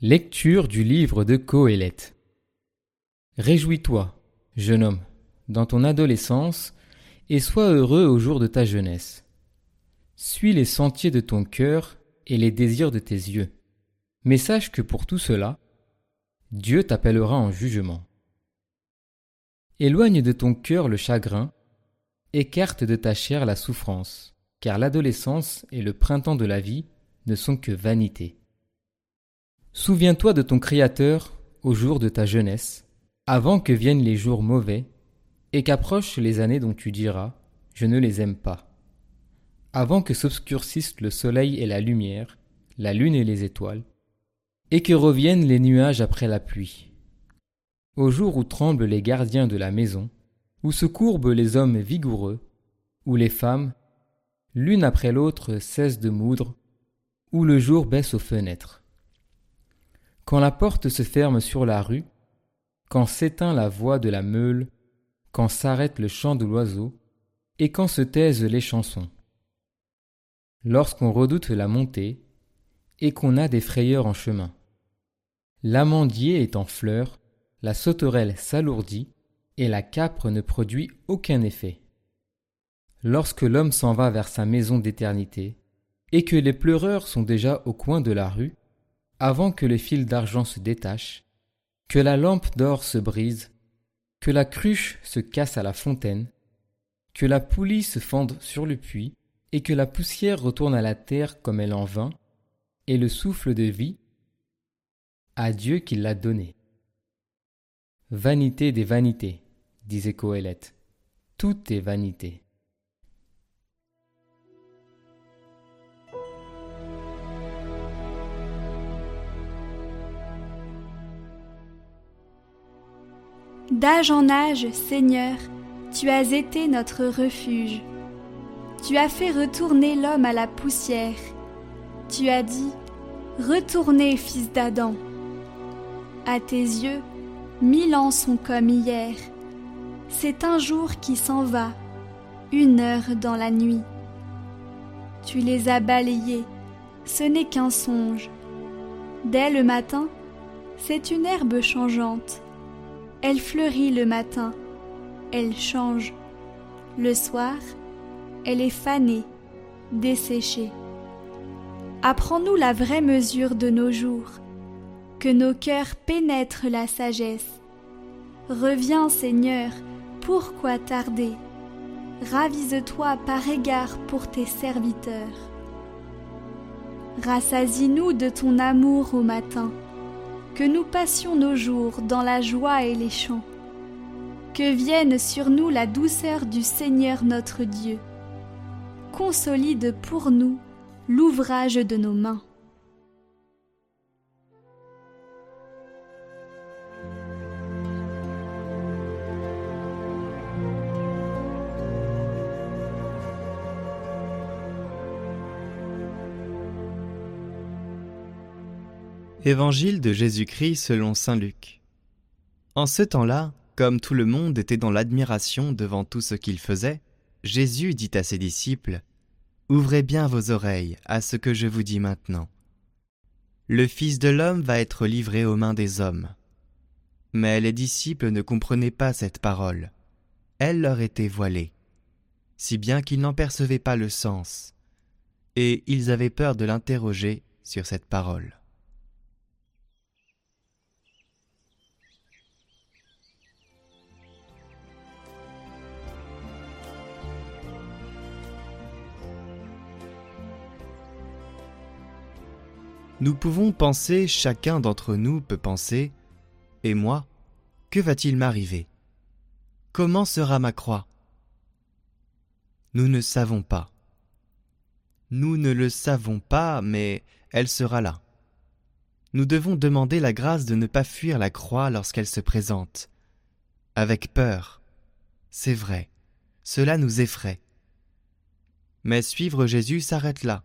Lecture du livre de Coëlette. Réjouis-toi, jeune homme, dans ton adolescence, et sois heureux au jour de ta jeunesse. Suis les sentiers de ton cœur et les désirs de tes yeux. Mais sache que pour tout cela, Dieu t'appellera en jugement. Éloigne de ton cœur le chagrin, écarte de ta chair la souffrance, car l'adolescence et le printemps de la vie ne sont que vanité. Souviens-toi de ton Créateur au jour de ta jeunesse, avant que viennent les jours mauvais, et qu'approchent les années dont tu diras Je ne les aime pas. Avant que s'obscurcissent le soleil et la lumière, la lune et les étoiles, et que reviennent les nuages après la pluie. Au jour où tremblent les gardiens de la maison, où se courbent les hommes vigoureux, où les femmes, l'une après l'autre, cessent de moudre, où le jour baisse aux fenêtres. Quand la porte se ferme sur la rue, quand s'éteint la voix de la meule, quand s'arrête le chant de l'oiseau, et quand se taisent les chansons. Lorsqu'on redoute la montée, et qu'on a des frayeurs en chemin. L'amandier est en fleurs, la sauterelle s'alourdit, et la capre ne produit aucun effet. Lorsque l'homme s'en va vers sa maison d'éternité, et que les pleureurs sont déjà au coin de la rue, avant que le fil d'argent se détache, que la lampe d'or se brise, que la cruche se casse à la fontaine, que la poulie se fende sur le puits, et que la poussière retourne à la terre comme elle en vint, et le souffle de vie à Dieu qui l'a donné. Vanité des vanités, disait Coëlette, tout est vanité. D'âge en âge, Seigneur, tu as été notre refuge. Tu as fait retourner l'homme à la poussière. Tu as dit, Retournez, fils d'Adam. À tes yeux, mille ans sont comme hier. C'est un jour qui s'en va, une heure dans la nuit. Tu les as balayés, ce n'est qu'un songe. Dès le matin, c'est une herbe changeante elle fleurit le matin, elle change. Le soir, elle est fanée, desséchée. Apprends-nous la vraie mesure de nos jours, que nos cœurs pénètrent la sagesse. Reviens, Seigneur, pourquoi tarder? Ravise-toi par égard pour tes serviteurs. Rassasie-nous de ton amour au matin que nous passions nos jours dans la joie et les chants. Que vienne sur nous la douceur du Seigneur notre Dieu. Consolide pour nous l'ouvrage de nos mains. Évangile de Jésus-Christ selon Saint Luc. En ce temps-là, comme tout le monde était dans l'admiration devant tout ce qu'il faisait, Jésus dit à ses disciples Ouvrez bien vos oreilles à ce que je vous dis maintenant. Le Fils de l'homme va être livré aux mains des hommes. Mais les disciples ne comprenaient pas cette parole. Elle leur était voilée, si bien qu'ils n'en percevaient pas le sens, et ils avaient peur de l'interroger sur cette parole. Nous pouvons penser, chacun d'entre nous peut penser, et moi, que va-t-il m'arriver? Comment sera ma croix? Nous ne savons pas. Nous ne le savons pas, mais elle sera là. Nous devons demander la grâce de ne pas fuir la croix lorsqu'elle se présente. Avec peur. C'est vrai, cela nous effraie. Mais suivre Jésus s'arrête là.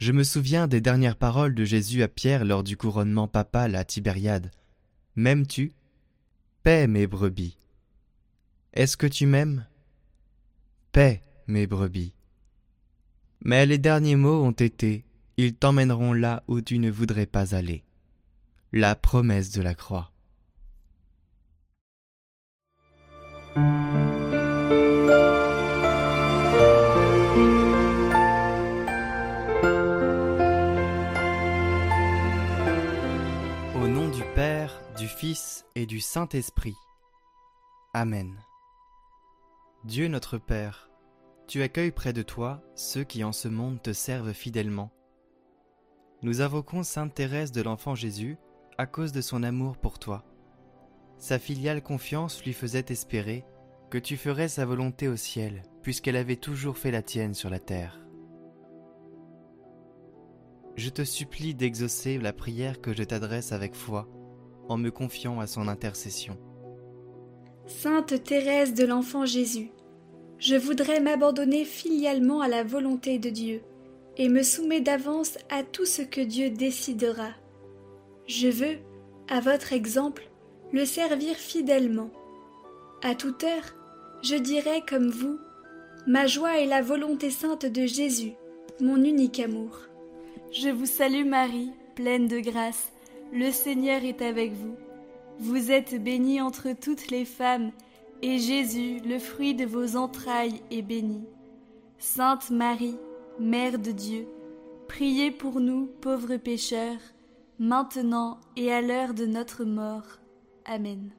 Je me souviens des dernières paroles de Jésus à Pierre lors du couronnement papal à Tibériade. M'aimes-tu? Paix mes brebis. Est-ce que tu m'aimes? Paix mes brebis. Mais les derniers mots ont été Ils t'emmèneront là où tu ne voudrais pas aller. la promesse de la croix. Fils et du Saint-Esprit. Amen. Dieu notre Père, tu accueilles près de toi ceux qui en ce monde te servent fidèlement. Nous invoquons Sainte Thérèse de l'Enfant Jésus à cause de son amour pour toi. Sa filiale confiance lui faisait espérer que tu ferais sa volonté au ciel, puisqu'elle avait toujours fait la tienne sur la terre. Je te supplie d'exaucer la prière que je t'adresse avec foi, en me confiant à son intercession. Sainte Thérèse de l'Enfant Jésus, je voudrais m'abandonner filialement à la volonté de Dieu et me soumets d'avance à tout ce que Dieu décidera. Je veux, à votre exemple, le servir fidèlement. À toute heure, je dirai comme vous, ma joie est la volonté sainte de Jésus, mon unique amour. Je vous salue Marie, pleine de grâce, le Seigneur est avec vous. Vous êtes bénie entre toutes les femmes, et Jésus, le fruit de vos entrailles, est béni. Sainte Marie, Mère de Dieu, priez pour nous pauvres pécheurs, maintenant et à l'heure de notre mort. Amen.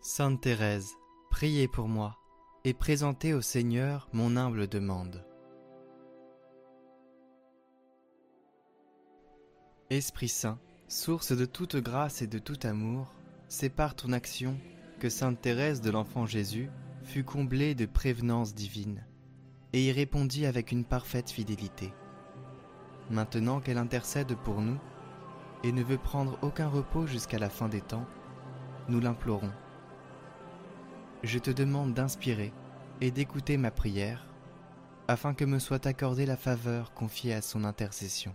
Sainte Thérèse, priez pour moi et présentez au Seigneur mon humble demande. Esprit Saint, source de toute grâce et de tout amour, c'est par ton action que Sainte Thérèse de l'Enfant Jésus fut comblée de prévenance divine et y répondit avec une parfaite fidélité. Maintenant qu'elle intercède pour nous et ne veut prendre aucun repos jusqu'à la fin des temps, nous l'implorons. Je te demande d'inspirer et d'écouter ma prière, afin que me soit accordée la faveur confiée à son intercession.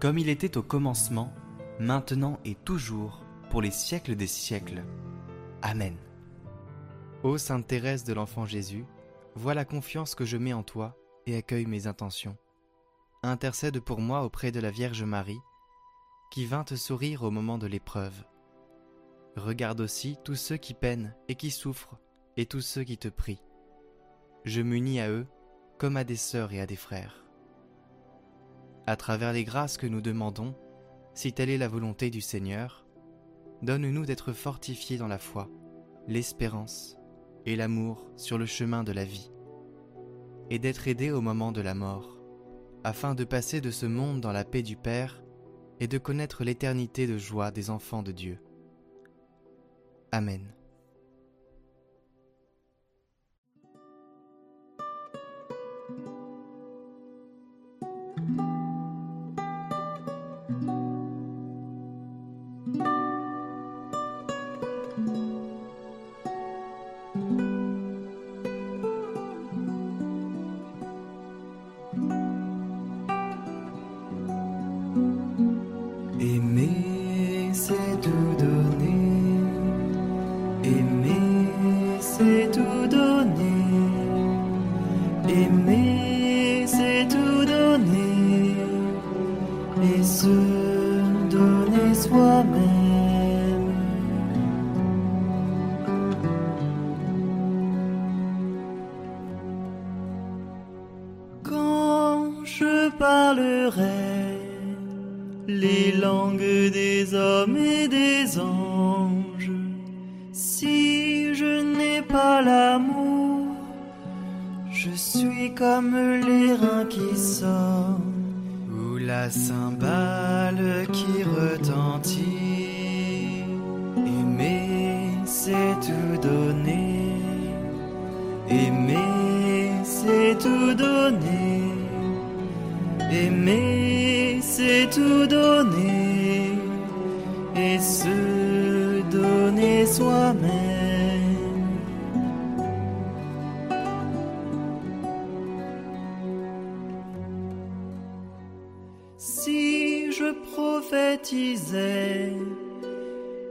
comme il était au commencement, maintenant et toujours, pour les siècles des siècles. Amen. Ô Sainte Thérèse de l'Enfant Jésus, vois la confiance que je mets en toi et accueille mes intentions. Intercède pour moi auprès de la Vierge Marie, qui vint te sourire au moment de l'épreuve. Regarde aussi tous ceux qui peinent et qui souffrent, et tous ceux qui te prient. Je m'unis à eux comme à des sœurs et à des frères. À travers les grâces que nous demandons, si telle est la volonté du Seigneur, donne-nous d'être fortifiés dans la foi, l'espérance et l'amour sur le chemin de la vie, et d'être aidés au moment de la mort, afin de passer de ce monde dans la paix du Père et de connaître l'éternité de joie des enfants de Dieu. Amen. Parlerai les langues des hommes et des anges, si je n'ai pas l'amour, je suis comme les reins qui sonnent ou la cymbale qui retentit. Si je prophétisais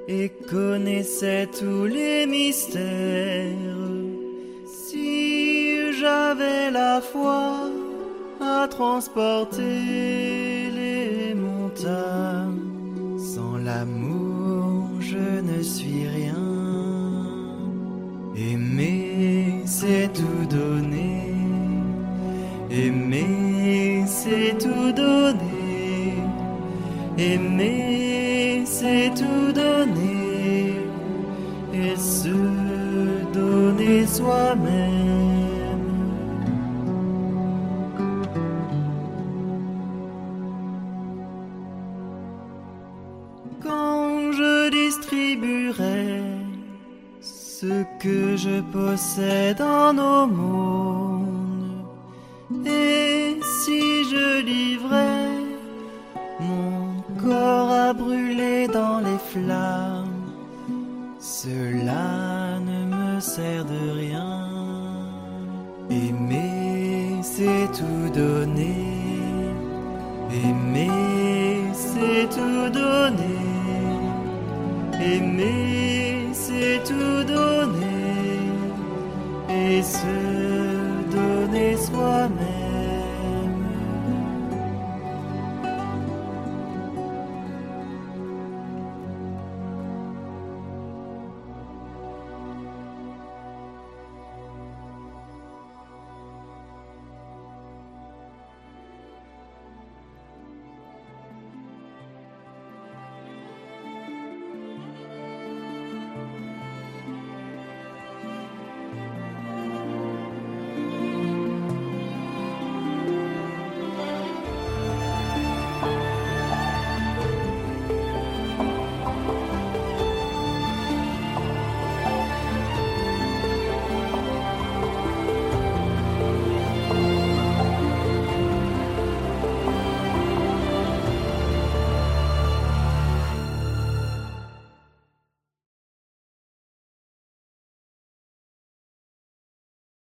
et connaissais tous les mystères, si j'avais la foi à transporter les montagnes, sans l'amour je ne suis rien. Aimer c'est tout donner, aimer c'est tout donner, aimer c'est tout donner et se donner soi-même. Quand je distribuerai ce que je possède en mondes, et si je livrais cela ne me sert de rien. Aimer, c'est tout donner. Aimer, c'est tout donner. Aimer, c'est tout donner. Et se